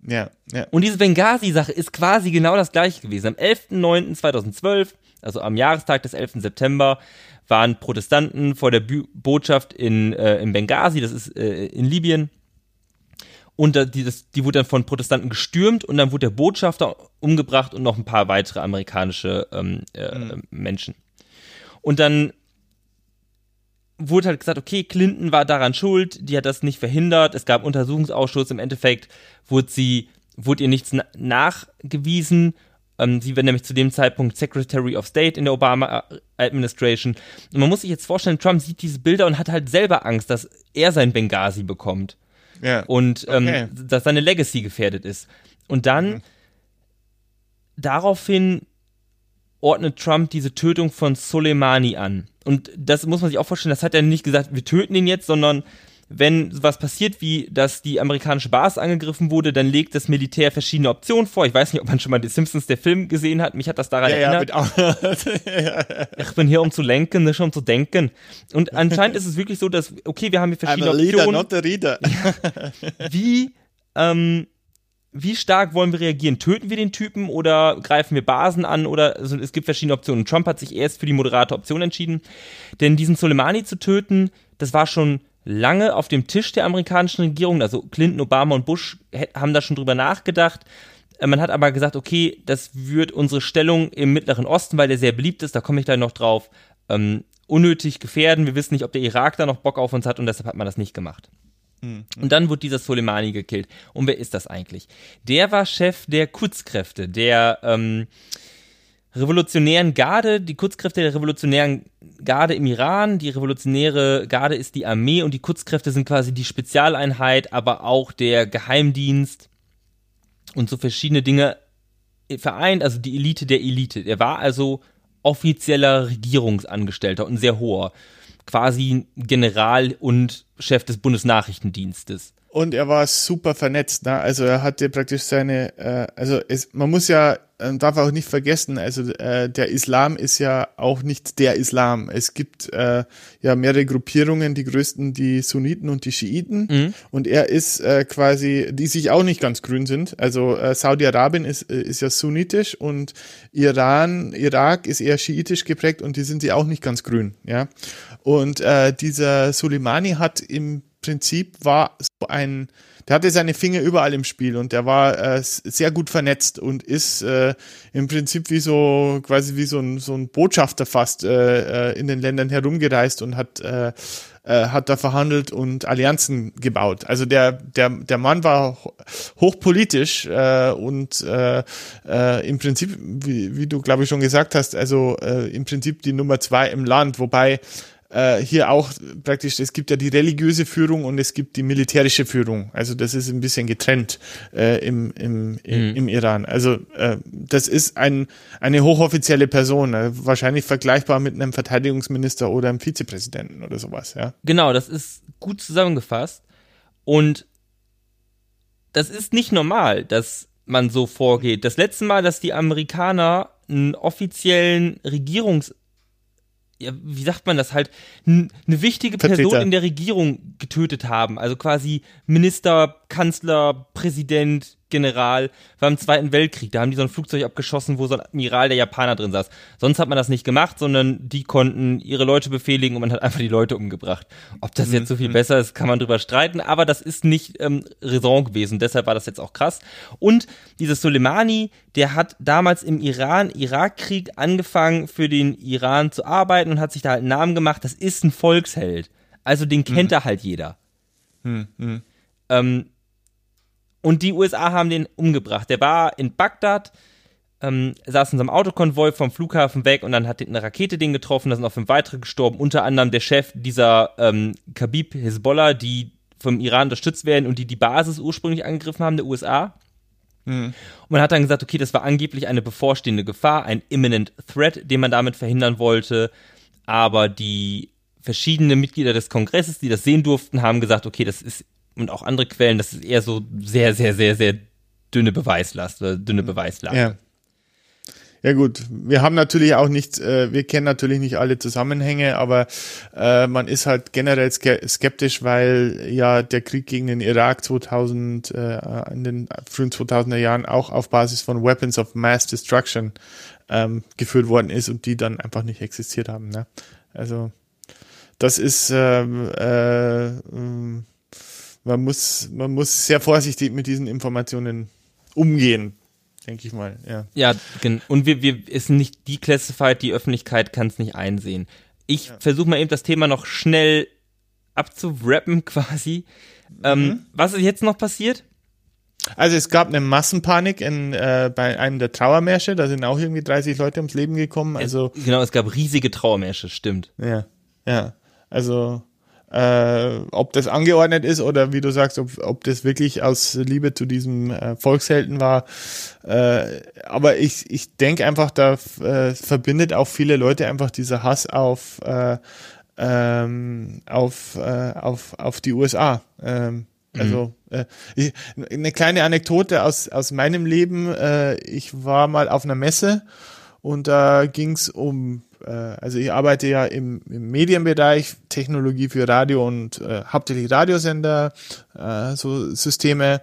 Ja, ja. Und diese Benghazi-Sache ist quasi genau das gleiche gewesen. Am 11.09.2012 also am Jahrestag des 11. September, waren Protestanten vor der Botschaft in, äh, in Benghazi, das ist äh, in Libyen. Und äh, die, das, die wurde dann von Protestanten gestürmt und dann wurde der Botschafter umgebracht und noch ein paar weitere amerikanische ähm, äh, mhm. Menschen. Und dann wurde halt gesagt, okay, Clinton war daran schuld, die hat das nicht verhindert, es gab Untersuchungsausschuss, im Endeffekt wurde sie, wurde ihr nichts nachgewiesen ähm, sie war nämlich zu dem Zeitpunkt Secretary of State in der Obama Administration. Und man muss sich jetzt vorstellen, Trump sieht diese Bilder und hat halt selber Angst, dass er sein Benghazi bekommt. Ja. Und ähm, okay. dass seine Legacy gefährdet ist. Und dann mhm. daraufhin ordnet Trump diese Tötung von Soleimani an. Und das muss man sich auch vorstellen, das hat er nicht gesagt, wir töten ihn jetzt, sondern wenn was passiert, wie dass die amerikanische Basis angegriffen wurde, dann legt das Militär verschiedene Optionen vor. Ich weiß nicht, ob man schon mal die Simpsons der Film gesehen hat. Mich hat das daran ja, erinnert. Ja, ich bin hier, um zu lenken, nicht um zu denken. Und anscheinend ist es wirklich so, dass, okay, wir haben hier verschiedene I'm a leader, Optionen. Not a reader. wie, ähm, wie stark wollen wir reagieren? Töten wir den Typen oder greifen wir Basen an? Oder also es gibt verschiedene Optionen. Trump hat sich erst für die moderate Option entschieden. Denn diesen Soleimani zu töten, das war schon lange auf dem Tisch der amerikanischen Regierung. Also Clinton, Obama und Bush haben da schon drüber nachgedacht. Äh, man hat aber gesagt, okay, das wird unsere Stellung im Mittleren Osten, weil der sehr beliebt ist, da komme ich gleich noch drauf, ähm, unnötig gefährden. Wir wissen nicht, ob der Irak da noch Bock auf uns hat und deshalb hat man das nicht gemacht. Hm, hm. Und dann wurde dieser Soleimani gekillt. Und wer ist das eigentlich? Der war Chef der Kutzkräfte, der ähm, revolutionären Garde, die Kurzkräfte der revolutionären Garde im Iran. Die revolutionäre Garde ist die Armee und die Kurzkräfte sind quasi die Spezialeinheit, aber auch der Geheimdienst und so verschiedene Dinge vereint, also die Elite der Elite. Er war also offizieller Regierungsangestellter und sehr hoher, quasi General und Chef des Bundesnachrichtendienstes. Und er war super vernetzt, ne? Also er hatte praktisch seine, äh, also es, man muss ja, äh, darf auch nicht vergessen, also äh, der Islam ist ja auch nicht der Islam. Es gibt äh, ja mehrere Gruppierungen, die größten die Sunniten und die Schiiten. Mhm. Und er ist äh, quasi, die sich auch nicht ganz grün sind. Also äh, Saudi-Arabien ist, äh, ist ja sunnitisch und Iran, Irak ist eher schiitisch geprägt und die sind sie auch nicht ganz grün, ja. Und äh, dieser Soleimani hat im Prinzip war so ein, der hatte seine Finger überall im Spiel und der war äh, sehr gut vernetzt und ist äh, im Prinzip wie so quasi wie so ein, so ein Botschafter fast äh, äh in den Ländern herumgereist und hat äh, äh, hat da verhandelt und Allianzen gebaut. Also der der der Mann war hochpolitisch äh, und äh, äh, im Prinzip wie, wie du glaube ich schon gesagt hast, also äh, im Prinzip die Nummer zwei im Land, wobei äh, hier auch praktisch, es gibt ja die religiöse Führung und es gibt die militärische Führung. Also das ist ein bisschen getrennt äh, im, im, im, mhm. im Iran. Also äh, das ist ein, eine hochoffizielle Person, äh, wahrscheinlich vergleichbar mit einem Verteidigungsminister oder einem Vizepräsidenten oder sowas. Ja. Genau, das ist gut zusammengefasst. Und das ist nicht normal, dass man so vorgeht. Das letzte Mal, dass die Amerikaner einen offiziellen Regierungs ja, wie sagt man das halt, eine wichtige Person Vertreter. in der Regierung getötet haben. Also quasi Minister, Kanzler, Präsident, General, war im Zweiten Weltkrieg. Da haben die so ein Flugzeug abgeschossen, wo so ein Admiral der Japaner drin saß. Sonst hat man das nicht gemacht, sondern die konnten ihre Leute befehligen und man hat einfach die Leute umgebracht. Ob das jetzt so viel mhm. besser ist, kann man drüber streiten, aber das ist nicht ähm, Raison gewesen. Deshalb war das jetzt auch krass. Und dieses Soleimani, der hat damals im Iran-Irak-Krieg angefangen, für den Iran zu arbeiten und hat sich da halt einen Namen gemacht. Das ist ein Volksheld. Also den kennt mhm. er halt jeder. Mhm. Ähm, und die USA haben den umgebracht. Der war in Bagdad, ähm, saß in so einem Autokonvoi vom Flughafen weg und dann hat eine Rakete den getroffen. Da sind auch fünf weitere gestorben. Unter anderem der Chef dieser ähm, Khabib Hezbollah, die vom Iran unterstützt werden und die die Basis ursprünglich angegriffen haben, der USA. Mhm. Und man hat dann gesagt, okay, das war angeblich eine bevorstehende Gefahr, ein imminent threat, den man damit verhindern wollte. Aber die verschiedenen Mitglieder des Kongresses, die das sehen durften, haben gesagt, okay, das ist und auch andere Quellen, das ist eher so sehr, sehr, sehr, sehr dünne Beweislast oder dünne Beweislage. Ja. Ja gut, wir haben natürlich auch nicht, äh, wir kennen natürlich nicht alle Zusammenhänge, aber äh, man ist halt generell skeptisch, weil ja der Krieg gegen den Irak 2000 äh, in den frühen 2000er Jahren auch auf Basis von Weapons of Mass Destruction ähm, geführt worden ist und die dann einfach nicht existiert haben. Ne? Also das ist ähm, äh, äh, man muss, man muss sehr vorsichtig mit diesen Informationen umgehen, denke ich mal. Ja, ja und wir, wir ist nicht die Classified, die Öffentlichkeit kann es nicht einsehen. Ich ja. versuche mal eben das Thema noch schnell abzurappen quasi. Ähm, mhm. Ähm, was ist jetzt noch passiert? Also es gab eine Massenpanik in, äh, bei einem der Trauermärsche, da sind auch irgendwie 30 Leute ums Leben gekommen. Also es, genau, es gab riesige Trauermärsche, stimmt. Ja, ja. Also äh, ob das angeordnet ist oder wie du sagst, ob, ob das wirklich aus Liebe zu diesem äh, Volkshelden war. Äh, aber ich, ich denke einfach, da äh, verbindet auch viele Leute einfach dieser Hass auf, äh, ähm, auf, äh, auf, auf die USA. Ähm, mhm. also äh, ich, eine kleine Anekdote aus, aus meinem Leben. Äh, ich war mal auf einer Messe und da ging's um äh, also ich arbeite ja im, im Medienbereich, Technologie für Radio und äh, hauptsächlich Radiosender, äh, so Systeme.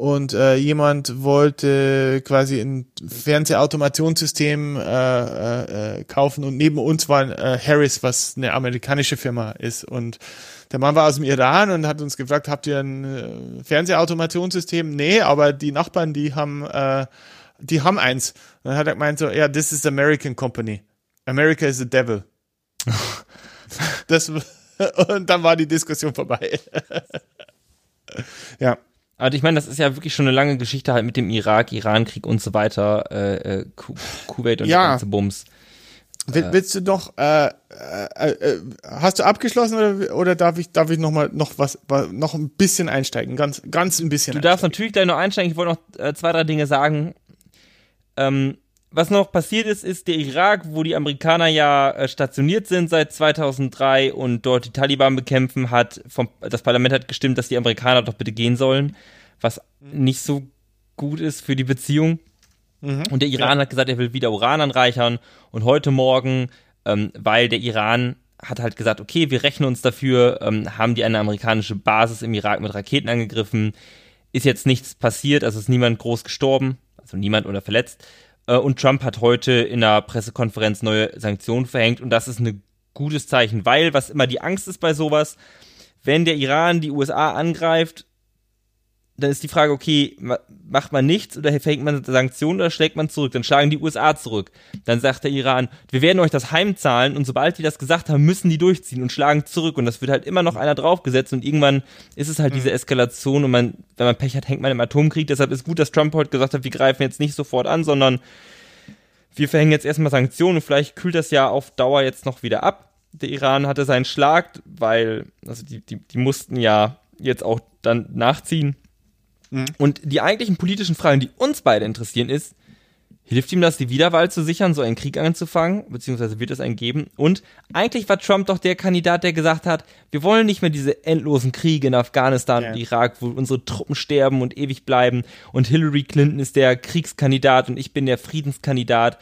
Und äh, jemand wollte quasi ein Fernsehautomationssystem äh, äh, äh, kaufen und neben uns war äh, Harris, was eine amerikanische Firma ist. Und der Mann war aus dem Iran und hat uns gefragt, habt ihr ein äh, Fernsehautomationssystem? Nee, aber die Nachbarn, die haben, äh, die haben eins. Und dann hat er gemeint so, ja, this is American Company. America is the devil. das, und dann war die Diskussion vorbei. ja. Also ich meine, das ist ja wirklich schon eine lange Geschichte halt mit dem Irak, Iran-Krieg und so weiter, äh, äh, Kuwait und ja. ganze Bums. Will, äh. willst du doch, äh, äh, äh, hast du abgeschlossen oder, oder darf ich, darf ich noch mal noch was, noch ein bisschen einsteigen, ganz, ganz ein bisschen. Du darfst natürlich gleich noch einsteigen. Ich wollte noch zwei, drei Dinge sagen. Ähm, was noch passiert ist, ist der Irak, wo die Amerikaner ja äh, stationiert sind seit 2003 und dort die Taliban bekämpfen, hat vom, das Parlament hat gestimmt, dass die Amerikaner doch bitte gehen sollen, was mhm. nicht so gut ist für die Beziehung. Mhm. Und der Iran ja. hat gesagt, er will wieder Uran anreichern und heute Morgen, ähm, weil der Iran hat halt gesagt, okay, wir rechnen uns dafür, ähm, haben die eine amerikanische Basis im Irak mit Raketen angegriffen, ist jetzt nichts passiert, also ist niemand groß gestorben, also niemand oder verletzt. Äh, und Trump hat heute in einer Pressekonferenz neue Sanktionen verhängt. Und das ist ein gutes Zeichen, weil was immer die Angst ist bei sowas, wenn der Iran die USA angreift, dann ist die Frage, okay, macht man nichts oder verhängt man Sanktionen oder schlägt man zurück? Dann schlagen die USA zurück. Dann sagt der Iran, wir werden euch das heimzahlen und sobald die das gesagt haben, müssen die durchziehen und schlagen zurück und das wird halt immer noch einer draufgesetzt und irgendwann ist es halt mhm. diese Eskalation und man, wenn man Pech hat, hängt man im Atomkrieg. Deshalb ist gut, dass Trump heute gesagt hat, wir greifen jetzt nicht sofort an, sondern wir verhängen jetzt erstmal Sanktionen und vielleicht kühlt das ja auf Dauer jetzt noch wieder ab. Der Iran hatte seinen Schlag, weil, also die, die, die mussten ja jetzt auch dann nachziehen. Mhm. Und die eigentlichen politischen Fragen, die uns beide interessieren, ist, hilft ihm das, die Wiederwahl zu sichern, so einen Krieg anzufangen, beziehungsweise wird es einen geben? Und eigentlich war Trump doch der Kandidat, der gesagt hat, wir wollen nicht mehr diese endlosen Kriege in Afghanistan ja. und Irak, wo unsere Truppen sterben und ewig bleiben. Und Hillary Clinton ist der Kriegskandidat und ich bin der Friedenskandidat.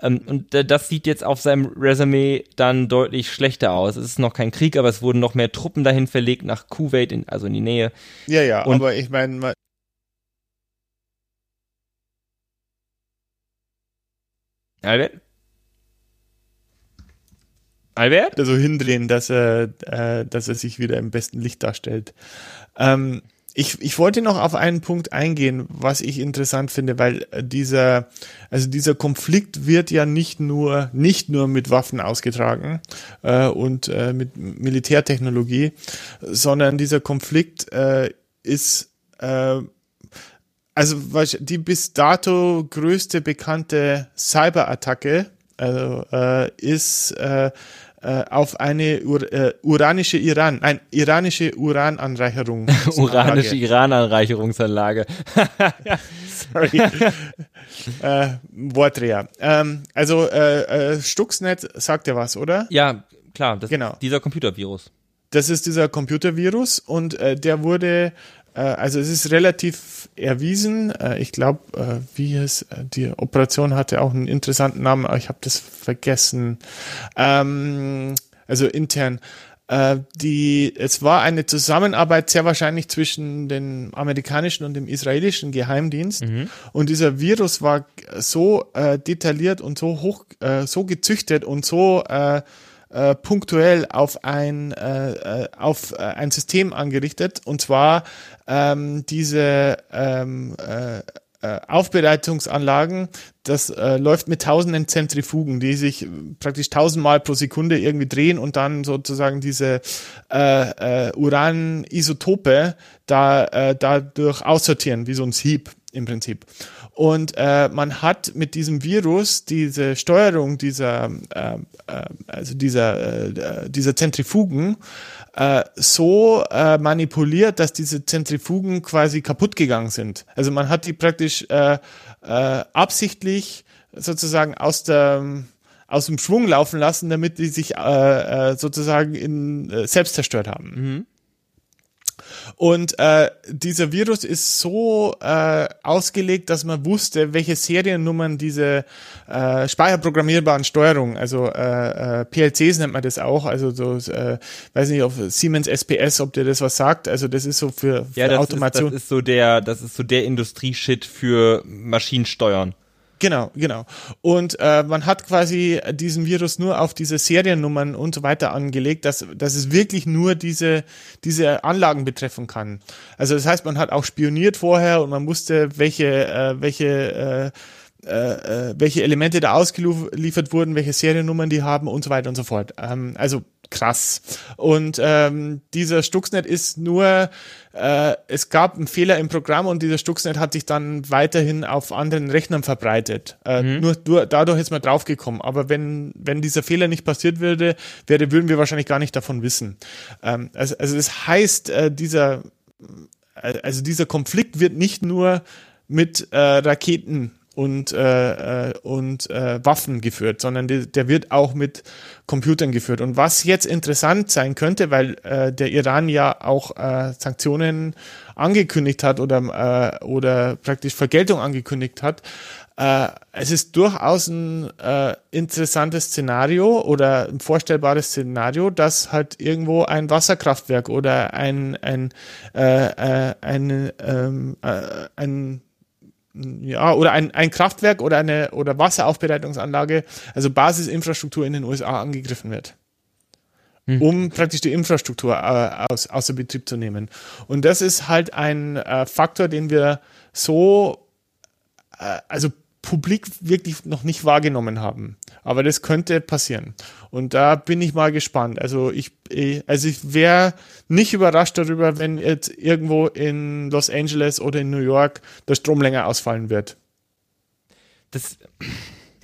Ähm, und das sieht jetzt auf seinem Resümee dann deutlich schlechter aus. Es ist noch kein Krieg, aber es wurden noch mehr Truppen dahin verlegt nach Kuwait, in, also in die Nähe. Ja, ja, und aber ich meine, Albert? Albert? Also hindrehen, dass er, äh, dass er sich wieder im besten Licht darstellt. Ähm, ich, ich wollte noch auf einen Punkt eingehen, was ich interessant finde, weil dieser, also dieser Konflikt wird ja nicht nur, nicht nur mit Waffen ausgetragen äh, und äh, mit Militärtechnologie, sondern dieser Konflikt äh, ist äh, also die bis dato größte bekannte Cyberattacke also, äh, ist äh, äh, auf eine Ur äh, uranische Iran, ein iranische Urananreicherung. uranische Irananreicherungsanlage. Sorry. äh, Wortdreher. Ähm, also äh, äh, Stuxnet sagt ja was, oder? Ja, klar. Das genau. Dieser Computervirus. Das ist dieser Computervirus und äh, der wurde äh, also es ist relativ erwiesen. Äh, ich glaube, äh, wie es die Operation hatte auch einen interessanten Namen, aber ich habe das vergessen. Ähm, also intern. Die, es war eine Zusammenarbeit sehr wahrscheinlich zwischen dem amerikanischen und dem israelischen Geheimdienst. Mhm. Und dieser Virus war so äh, detailliert und so hoch, äh, so gezüchtet und so äh, punktuell auf ein, äh, äh, auf äh, ein System angerichtet, und zwar ähm, diese ähm, äh, äh, Aufbereitungsanlagen, das äh, läuft mit tausenden Zentrifugen, die sich praktisch tausendmal pro Sekunde irgendwie drehen und dann sozusagen diese äh, äh, Uranisotope da äh, dadurch aussortieren, wie so ein Sieb im Prinzip. Und äh, man hat mit diesem Virus diese Steuerung dieser, äh, äh, also dieser, äh, dieser Zentrifugen äh, so äh, manipuliert, dass diese Zentrifugen quasi kaputt gegangen sind. Also man hat die praktisch äh, äh, absichtlich sozusagen aus der aus dem Schwung laufen lassen, damit die sich äh, äh, sozusagen in, äh, selbst zerstört haben. Mhm. Und äh, dieser Virus ist so äh, ausgelegt, dass man wusste, welche Seriennummern diese äh, speicherprogrammierbaren Steuerungen, also äh, äh, PLCs nennt man das auch, also so, äh, weiß nicht, auf Siemens SPS, ob dir das was sagt. Also das ist so für, für ja, das Automation. Ist, das ist so der, das ist so der Industrieshit für Maschinensteuern. Genau, genau. Und äh, man hat quasi diesen Virus nur auf diese Seriennummern und so weiter angelegt, dass, dass es wirklich nur diese, diese Anlagen betreffen kann. Also das heißt, man hat auch spioniert vorher und man wusste, welche, äh, welche äh, äh, äh welche Elemente da ausgeliefert wurden, welche Seriennummern die haben und so weiter und so fort. Ähm, also krass. Und ähm, dieser Stuxnet ist nur, äh, es gab einen Fehler im Programm und dieser Stuxnet hat sich dann weiterhin auf anderen Rechnern verbreitet. Äh, mhm. Nur, nur dadurch ist man draufgekommen. Aber wenn, wenn dieser Fehler nicht passiert würde, wäre, würden wir wahrscheinlich gar nicht davon wissen. Ähm, also, also das heißt, äh, dieser, äh, also dieser Konflikt wird nicht nur mit äh, Raketen und, äh, äh, und äh, Waffen geführt, sondern die, der wird auch mit Computern geführt. Und was jetzt interessant sein könnte, weil äh, der Iran ja auch äh, Sanktionen angekündigt hat oder, äh, oder praktisch Vergeltung angekündigt hat, äh, es ist durchaus ein äh, interessantes Szenario oder ein vorstellbares Szenario, dass halt irgendwo ein Wasserkraftwerk oder ein, ein, äh, äh, ein, ähm, äh, ein ja, oder ein, ein Kraftwerk oder eine oder Wasseraufbereitungsanlage, also Basisinfrastruktur in den USA angegriffen wird. Hm. Um praktisch die Infrastruktur äh, aus, außer Betrieb zu nehmen. Und das ist halt ein äh, Faktor, den wir so, äh, also publik wirklich noch nicht wahrgenommen haben. Aber das könnte passieren. Und da bin ich mal gespannt. Also ich, also ich wäre nicht überrascht darüber, wenn jetzt irgendwo in Los Angeles oder in New York der Strom länger ausfallen wird. Das,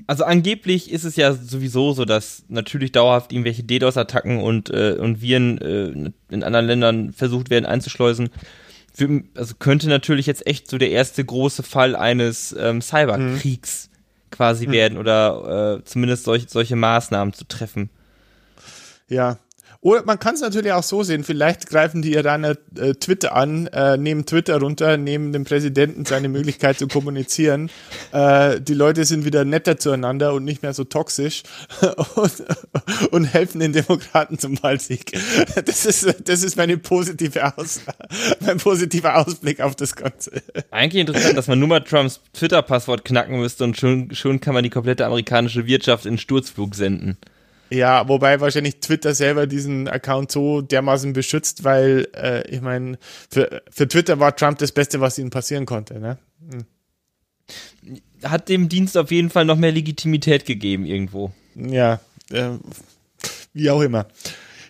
also angeblich ist es ja sowieso so, dass natürlich dauerhaft irgendwelche DDoS-Attacken und, äh, und Viren äh, in anderen Ländern versucht werden einzuschleusen für, also könnte natürlich jetzt echt so der erste große Fall eines ähm, Cyberkriegs mhm. quasi mhm. werden oder äh, zumindest solch, solche Maßnahmen zu treffen. Ja, Oder man kann es natürlich auch so sehen, vielleicht greifen die Iraner äh, Twitter an, äh, nehmen Twitter runter, nehmen dem Präsidenten seine Möglichkeit zu kommunizieren. Äh, die Leute sind wieder netter zueinander und nicht mehr so toxisch und, und helfen den Demokraten zum Wahlsieg. Das ist, das ist meine positive Aus mein positiver Ausblick auf das Ganze. Eigentlich interessant, dass man nur mal Trumps Twitter-Passwort knacken müsste und schon, schon kann man die komplette amerikanische Wirtschaft in Sturzflug senden. Ja, wobei wahrscheinlich Twitter selber diesen Account so dermaßen beschützt, weil äh, ich meine, für, für Twitter war Trump das Beste, was ihnen passieren konnte. Ne? Hm. Hat dem Dienst auf jeden Fall noch mehr Legitimität gegeben irgendwo. Ja, äh, wie auch immer.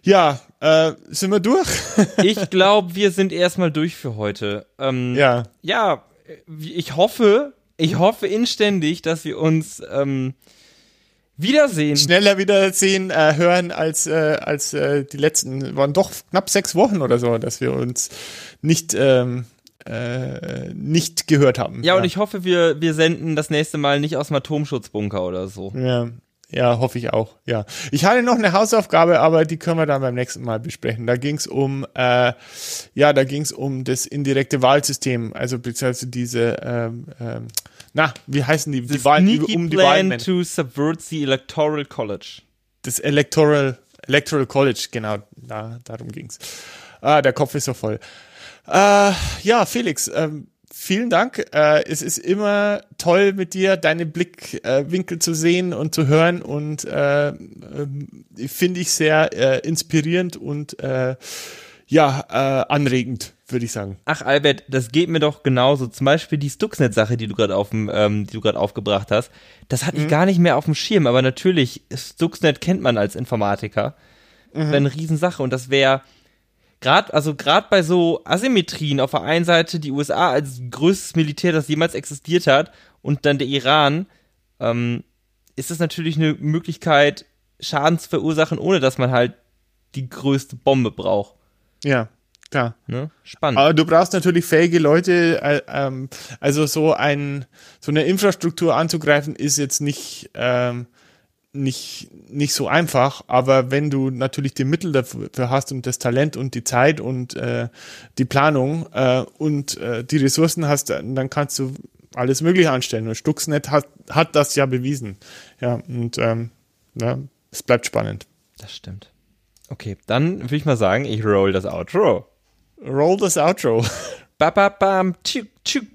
Ja, äh, sind wir durch? ich glaube, wir sind erstmal durch für heute. Ähm, ja. Ja, ich hoffe, ich hoffe inständig, dass wir uns ähm, Wiedersehen. Schneller wiedersehen, äh, hören als, äh, als äh, die letzten, waren doch knapp sechs Wochen oder so, dass wir uns nicht, ähm, äh, nicht gehört haben. Ja, ja, und ich hoffe, wir, wir senden das nächste Mal nicht aus dem Atomschutzbunker oder so. Ja, ja, hoffe ich auch. Ja, ich hatte noch eine Hausaufgabe, aber die können wir dann beim nächsten Mal besprechen. Da ging es um, äh, ja, da ging es um das indirekte Wahlsystem, also beziehungsweise diese, ähm, ähm, na, wie heißen die, die Wahlen um die Wahlen to subvert the Electoral College. Das Electoral Electoral College, genau, da, darum ging's. Ah, der Kopf ist so voll. Äh, ja, Felix. Ähm, vielen Dank. Äh, es ist immer toll mit dir, deine Blickwinkel äh, zu sehen und zu hören und äh, äh, finde ich sehr äh, inspirierend und äh, ja, äh, anregend, würde ich sagen. Ach, Albert, das geht mir doch genauso. Zum Beispiel die Stuxnet-Sache, die du gerade auf ähm, die du gerade aufgebracht hast. Das hatte mhm. ich gar nicht mehr auf dem Schirm, aber natürlich, Stuxnet kennt man als Informatiker. Mhm. Das wäre eine Riesensache und das wäre gerade, also gerade bei so Asymmetrien auf der einen Seite die USA als größtes Militär, das jemals existiert hat, und dann der Iran, ähm, ist das natürlich eine Möglichkeit, Schaden zu verursachen, ohne dass man halt die größte Bombe braucht. Ja, klar. Ne? Spannend. Aber du brauchst natürlich fähige Leute, äh, ähm, also so ein, so eine Infrastruktur anzugreifen, ist jetzt nicht, ähm, nicht, nicht so einfach, aber wenn du natürlich die Mittel dafür hast und das Talent und die Zeit und äh, die Planung äh, und äh, die Ressourcen hast, dann kannst du alles Mögliche anstellen. Und Stuxnet hat, hat das ja bewiesen. Ja, und ähm, ja, es bleibt spannend. Das stimmt. Okay, dann würde ich mal sagen, ich roll das Outro. Roll this outro. ba ba bam. Choo, choo.